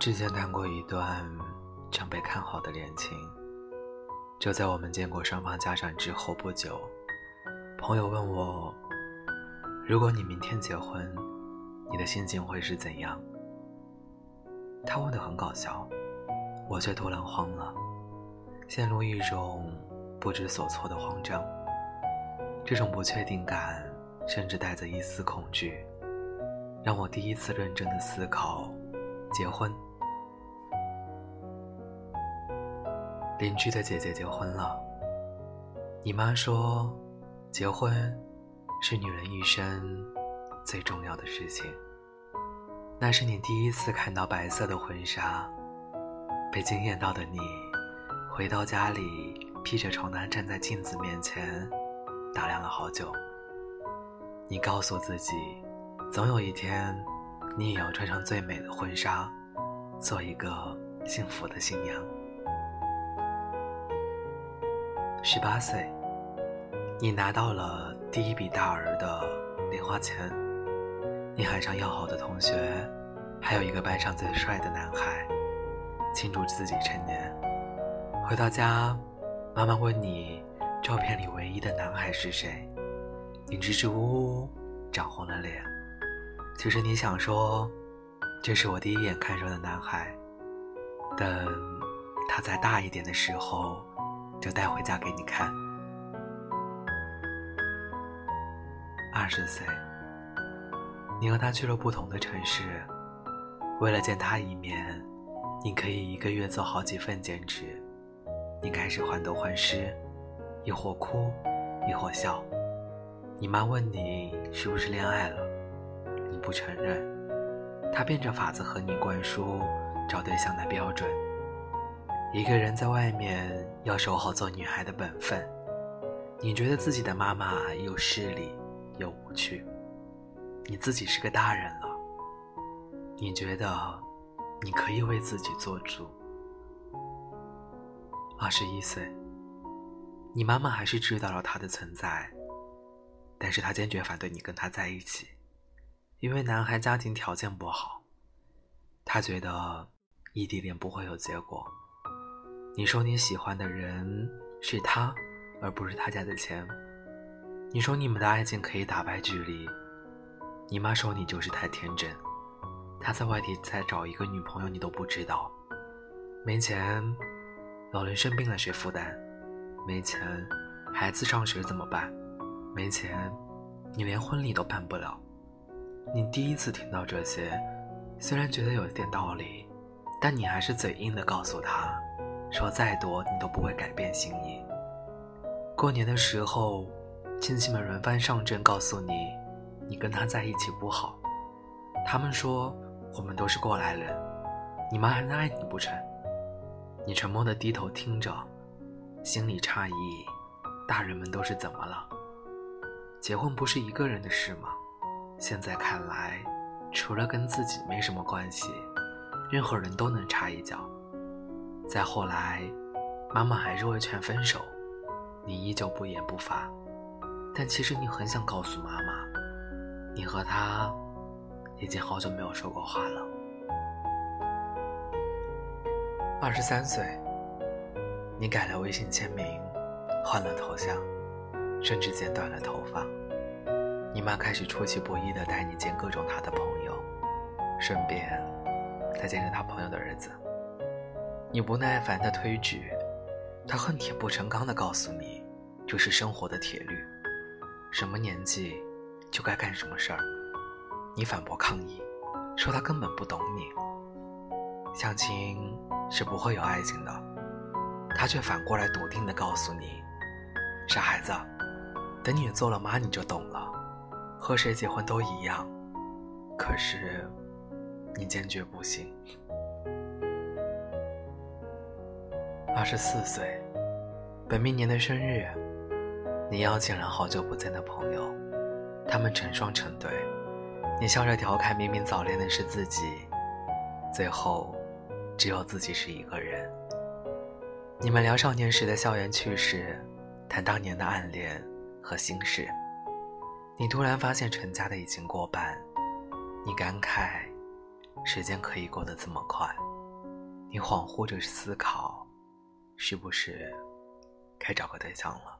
之前谈过一段常被看好的恋情，就在我们见过双方家长之后不久，朋友问我：“如果你明天结婚，你的心情会是怎样？”他问的很搞笑，我却突然慌了，陷入一种不知所措的慌张。这种不确定感，甚至带着一丝恐惧，让我第一次认真的思考结婚。邻居的姐姐结婚了。你妈说，结婚是女人一生最重要的事情。那是你第一次看到白色的婚纱，被惊艳到的你，回到家里披着床单站在镜子面前，打量了好久。你告诉自己，总有一天，你也要穿上最美的婚纱，做一个幸福的新娘。十八岁，你拿到了第一笔大额的零花钱，你喊上要好的同学，还有一个班上最帅的男孩，庆祝自己成年。回到家，妈妈问你，照片里唯一的男孩是谁？你支支吾吾，涨红了脸。其实你想说，这是我第一眼看中的男孩，等他再大一点的时候。就带回家给你看。二十岁，你和他去了不同的城市，为了见他一面，你可以一个月做好几份兼职。你开始患得患失，一会哭，一会笑。你妈问你是不是恋爱了，你不承认，他变着法子和你灌输找对象的标准。一个人在外面要守好做女孩的本分，你觉得自己的妈妈又势利又无趣，你自己是个大人了，你觉得你可以为自己做主。二十一岁，你妈妈还是知道了他的存在，但是她坚决反对你跟他在一起，因为男孩家庭条件不好，她觉得异地恋不会有结果。你说你喜欢的人是他，而不是他家的钱。你说你们的爱情可以打败距离。你妈说你就是太天真。他在外地再找一个女朋友，你都不知道。没钱，老人生病了谁负担？没钱，孩子上学怎么办？没钱，你连婚礼都办不了。你第一次听到这些，虽然觉得有一点道理，但你还是嘴硬的告诉他。说再多，你都不会改变心意。过年的时候，亲戚们轮番上阵，告诉你，你跟他在一起不好。他们说我们都是过来人，你妈还能爱你不成？你沉默的低头听着，心里诧异，大人们都是怎么了？结婚不是一个人的事吗？现在看来，除了跟自己没什么关系，任何人都能插一脚。再后来，妈妈还是会劝分手，你依旧不言不发。但其实你很想告诉妈妈，你和他已经好久没有说过话了。二十三岁，你改了微信签名，换了头像，甚至剪短了头发。你妈开始出其不意的带你见各种她的朋友，顺便再见见她朋友的儿子。你不耐烦的推拒，他恨铁不成钢的告诉你，这是生活的铁律，什么年纪就该干什么事儿。你反驳抗议，说他根本不懂你。相亲是不会有爱情的，他却反过来笃定的告诉你，傻孩子，等你做了妈你就懂了，和谁结婚都一样。可是，你坚决不信。二十四岁，本命年的生日，你邀请了好久不见的朋友，他们成双成对，你笑着调侃，明明早恋的是自己，最后，只有自己是一个人。你们聊少年时的校园趣事，谈当年的暗恋和心事。你突然发现成家的已经过半，你感慨，时间可以过得这么快。你恍惚着思考，是不是该找个对象了？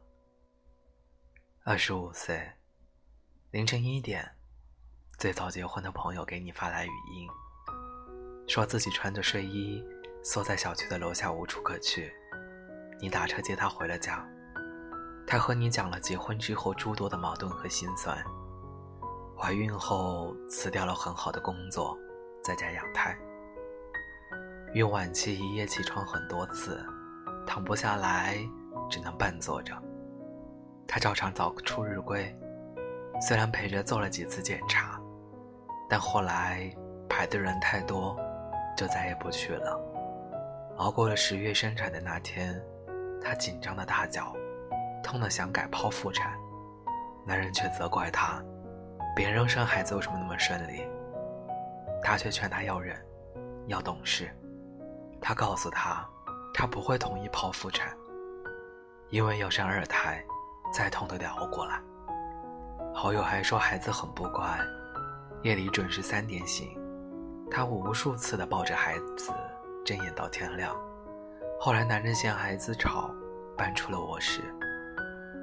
二十五岁，凌晨一点，最早结婚的朋友给你发来语音，说自己穿着睡衣缩在小区的楼下无处可去，你打车接他回了家。他和你讲了结婚之后诸多的矛盾和心酸，怀孕后辞掉了很好的工作，在家养胎。孕晚期一夜起床很多次，躺不下来，只能半坐着。他照常早出日归，虽然陪着做了几次检查，但后来排队人太多，就再也不去了。熬过了十月生产的那天，他紧张的大叫，痛得想改剖腹产，男人却责怪他，别人生孩子为什么那么顺利？他却劝他要忍，要懂事。他告诉他，他不会同意剖腹产，因为要生二胎，再痛都得熬过来。好友还说孩子很不乖，夜里准时三点醒，他无数次的抱着孩子睁眼到天亮。后来男人嫌孩子吵，搬出了卧室。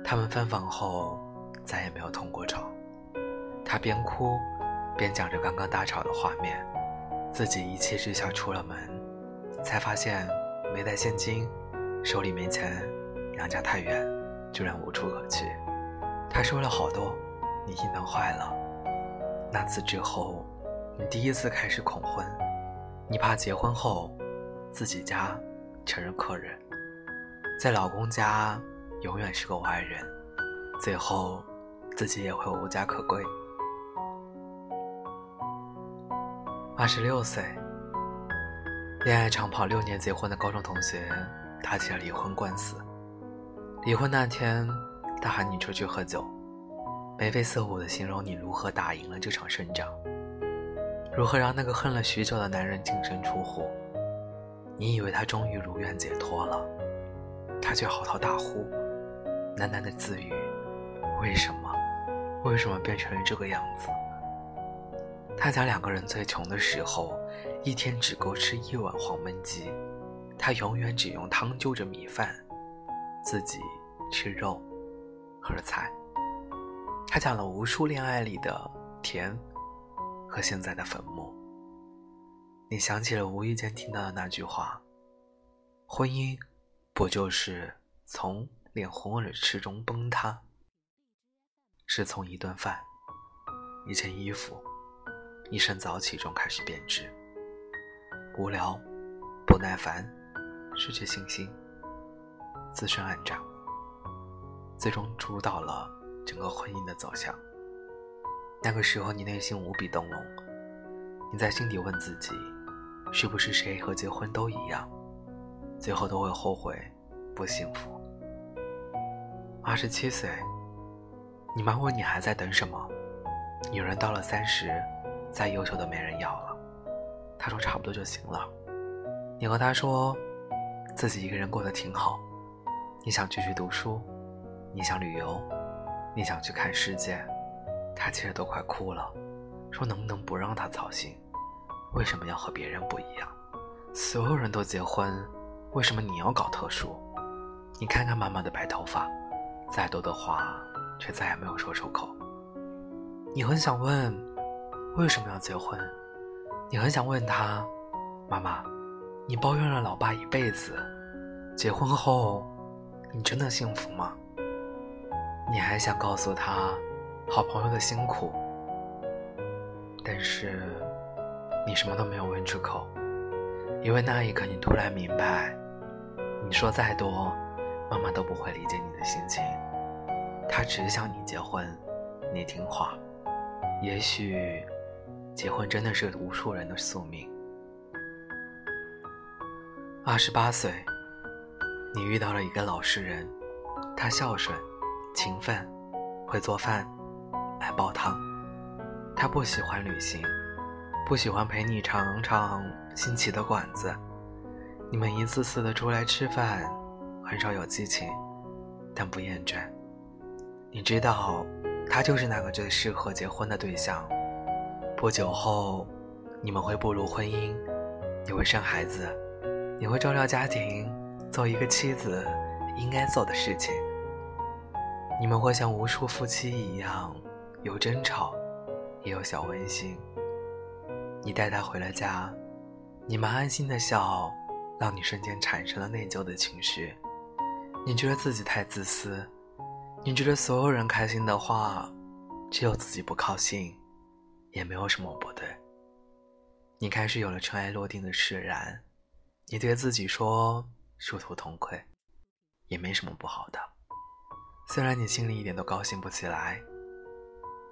他们分房后再也没有通过吵。他边哭，边讲着刚刚大吵的画面，自己一气之下出了门。才发现没带现金，手里没钱，娘家太远，居然无处可去。他说了好多，你心疼坏了。那次之后，你第一次开始恐婚，你怕结婚后自己家成了客人，在老公家永远是个外人，最后自己也会无家可归。二十六岁。恋爱长跑六年结婚的高中同学打起了离婚官司。离婚那天，他喊你出去喝酒，眉飞色舞地形容你如何打赢了这场胜仗，如何让那个恨了许久的男人净身出户。你以为他终于如愿解脱了，他却嚎啕大哭，喃喃地自语：“为什么？为什么变成了这个样子？”他讲两个人最穷的时候。一天只够吃一碗黄焖鸡，他永远只用汤就着米饭，自己吃肉和菜。他讲了无数恋爱里的甜和现在的坟墓。你想起了无意间听到的那句话：婚姻不就是从脸红耳赤中崩塌？是从一顿饭、一件衣服、一身早起中开始变质。无聊，不耐烦，失去信心，自身暗战，最终主导了整个婚姻的走向。那个时候，你内心无比动容，你在心底问自己：是不是谁和结婚都一样，最后都会后悔，不幸福？二十七岁，你妈问你还在等什么？女人到了三十，再优秀都没人要了。他说差不多就行了。你和他说，自己一个人过得挺好。你想继续读书，你想旅游，你想去看世界。他其实都快哭了，说能不能不让他操心？为什么要和别人不一样？所有人都结婚，为什么你要搞特殊？你看看妈妈的白头发，再多的话却再也没有说出口。你很想问，为什么要结婚？你很想问他，妈妈，你抱怨了老爸一辈子，结婚后，你真的幸福吗？你还想告诉他，好朋友的辛苦，但是，你什么都没有问出口，因为那一刻你突然明白，你说再多，妈妈都不会理解你的心情，她只想你结婚，你听话，也许。结婚真的是无数人的宿命。二十八岁，你遇到了一个老实人，他孝顺、勤奋，会做饭，爱煲汤。他不喜欢旅行，不喜欢陪你尝尝新奇的馆子。你们一次次的出来吃饭，很少有激情，但不厌倦。你知道，他就是那个最适合结婚的对象。不久后，你们会步入婚姻，你会生孩子，你会照料家庭，做一个妻子应该做的事情。你们会像无数夫妻一样，有争吵，也有小温馨。你带他回了家，你们安心的笑，让你瞬间产生了内疚的情绪。你觉得自己太自私，你觉得所有人开心的话，只有自己不高兴，也没有什么不对。你开始有了尘埃落定的释然。你对自己说殊途同归，也没什么不好的。虽然你心里一点都高兴不起来。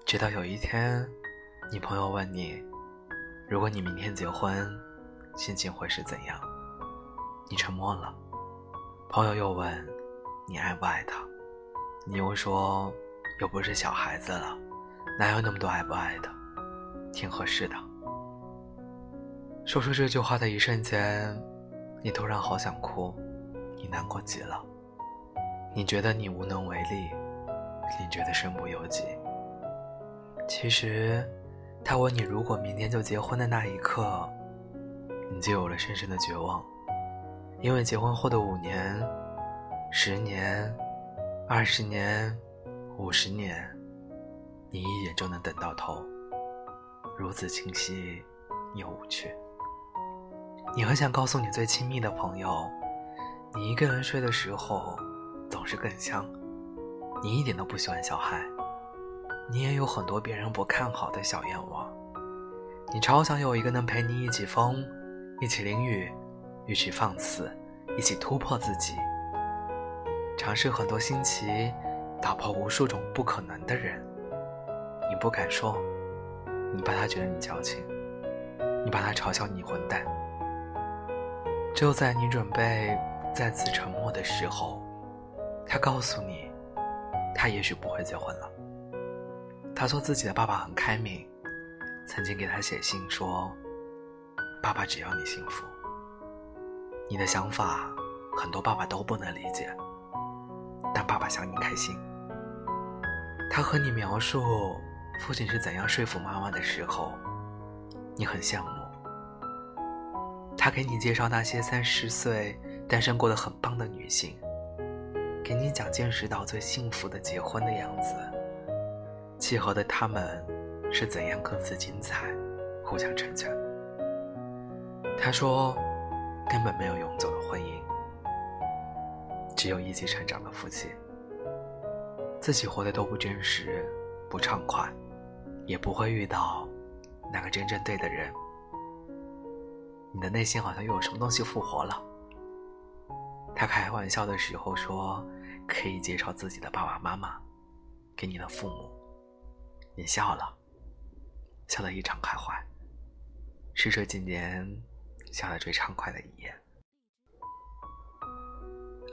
直到有一天，你朋友问你，如果你明天结婚，心情会是怎样？你沉默了。朋友又问，你爱不爱他？你又说，又不是小孩子了，哪有那么多爱不爱的？挺合适的。说出这句话的一瞬间。你突然好想哭，你难过极了，你觉得你无能为力，你觉得身不由己。其实，他问你如果明天就结婚的那一刻，你就有了深深的绝望，因为结婚后的五年、十年、二十年、五十年，你一眼就能等到头，如此清晰又无趣。你很想告诉你最亲密的朋友，你一个人睡的时候总是更香。你一点都不喜欢小孩，你也有很多别人不看好的小愿望。你超想有一个能陪你一起疯，一起淋雨，一起放肆，一起突破自己，尝试很多新奇，打破无数种不可能的人。你不敢说，你怕他觉得你矫情，你怕他嘲笑你混蛋。就在你准备再次沉默的时候，他告诉你，他也许不会结婚了。他说自己的爸爸很开明，曾经给他写信说：“爸爸只要你幸福。”你的想法很多爸爸都不能理解，但爸爸想你开心。他和你描述父亲是怎样说服妈妈的时候，你很羡慕。他给你介绍那些三十岁单身过得很棒的女性，给你讲见识到最幸福的结婚的样子，契合的他们是怎样各自精彩，互相成全。他说，根本没有永久的婚姻，只有一起成长的夫妻。自己活得都不真实，不畅快，也不会遇到那个真正对的人。你的内心好像又有什么东西复活了。他开玩笑的时候说：“可以介绍自己的爸爸妈妈给你的父母。”你笑了，笑得异常开怀，是这几年笑得最畅快的一夜。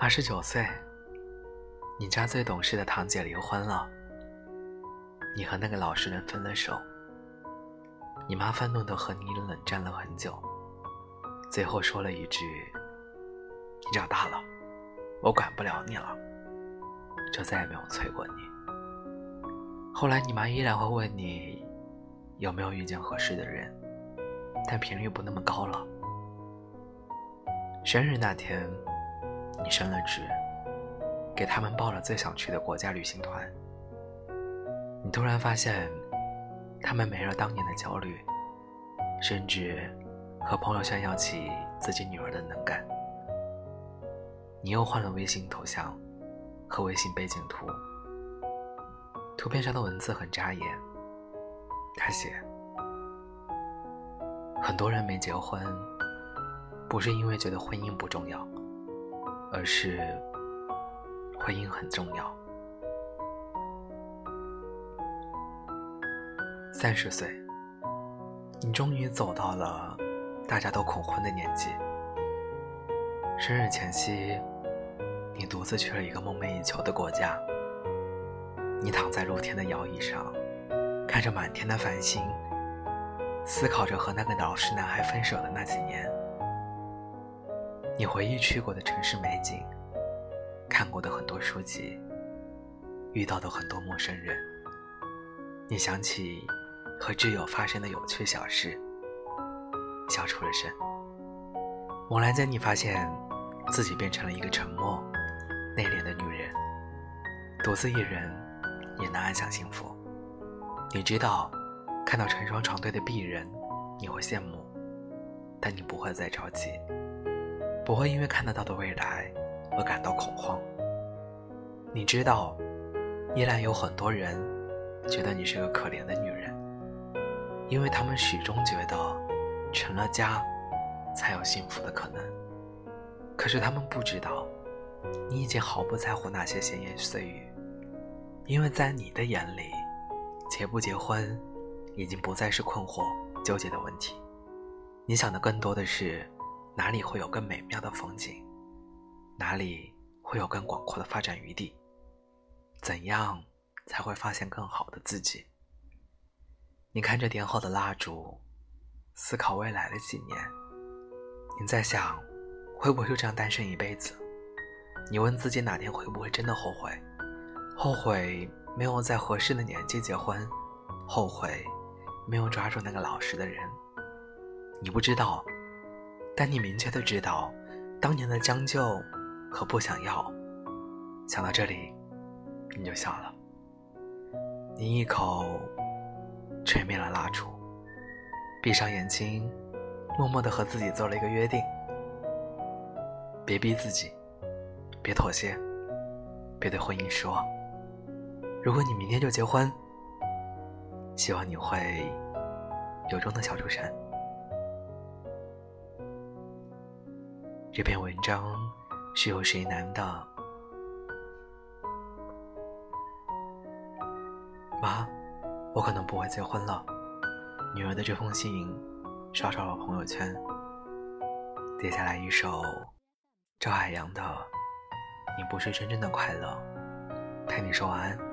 二十九岁，你家最懂事的堂姐离婚了，你和那个老实人分了手，你妈愤怒的和你冷战了很久。最后说了一句：“你长大了，我管不了你了。”就再也没有催过你。后来你妈依然会问你有没有遇见合适的人，但频率不那么高了。生日那天，你升了职，给他们报了最想去的国家旅行团。你突然发现，他们没了当年的焦虑，甚至。和朋友炫耀起自己女儿的能干，你又换了微信头像和微信背景图，图片上的文字很扎眼。他写：很多人没结婚，不是因为觉得婚姻不重要，而是婚姻很重要。三十岁，你终于走到了。大家都恐婚的年纪，生日前夕，你独自去了一个梦寐以求的国家。你躺在露天的摇椅上，看着满天的繁星，思考着和那个老实男孩分手的那几年。你回忆去过的城市美景，看过的很多书籍，遇到的很多陌生人。你想起和挚友发生的有趣小事。笑出了声。猛然间，你发现自己变成了一个沉默、内敛的女人，独自一人也能安享幸福。你知道，看到成双成对的璧人，你会羡慕，但你不会再着急，不会因为看得到的未来而感到恐慌。你知道，依然有很多人觉得你是个可怜的女人，因为他们始终觉得成了家。才有幸福的可能。可是他们不知道，你已经毫不在乎那些闲言碎语，因为在你的眼里，结不结婚已经不再是困惑纠结的问题。你想的更多的是，哪里会有更美妙的风景，哪里会有更广阔的发展余地，怎样才会发现更好的自己？你看着点好的蜡烛，思考未来的几年。你在想，会不会就这样单身一辈子？你问自己哪天会不会真的后悔？后悔没有在合适的年纪结婚，后悔没有抓住那个老实的人。你不知道，但你明确的知道，当年的将就和不想要。想到这里，你就笑了。你一口吹灭了蜡烛，闭上眼睛。默默的和自己做了一个约定：别逼自己，别妥协，别对婚姻失望。如果你明天就结婚，希望你会由衷的笑出声。这篇文章是由谁男的？妈，我可能不会结婚了。女儿的这封信。刷刷了朋友圈，接下来一首赵海洋的《你不是真正的快乐》，陪你说晚安。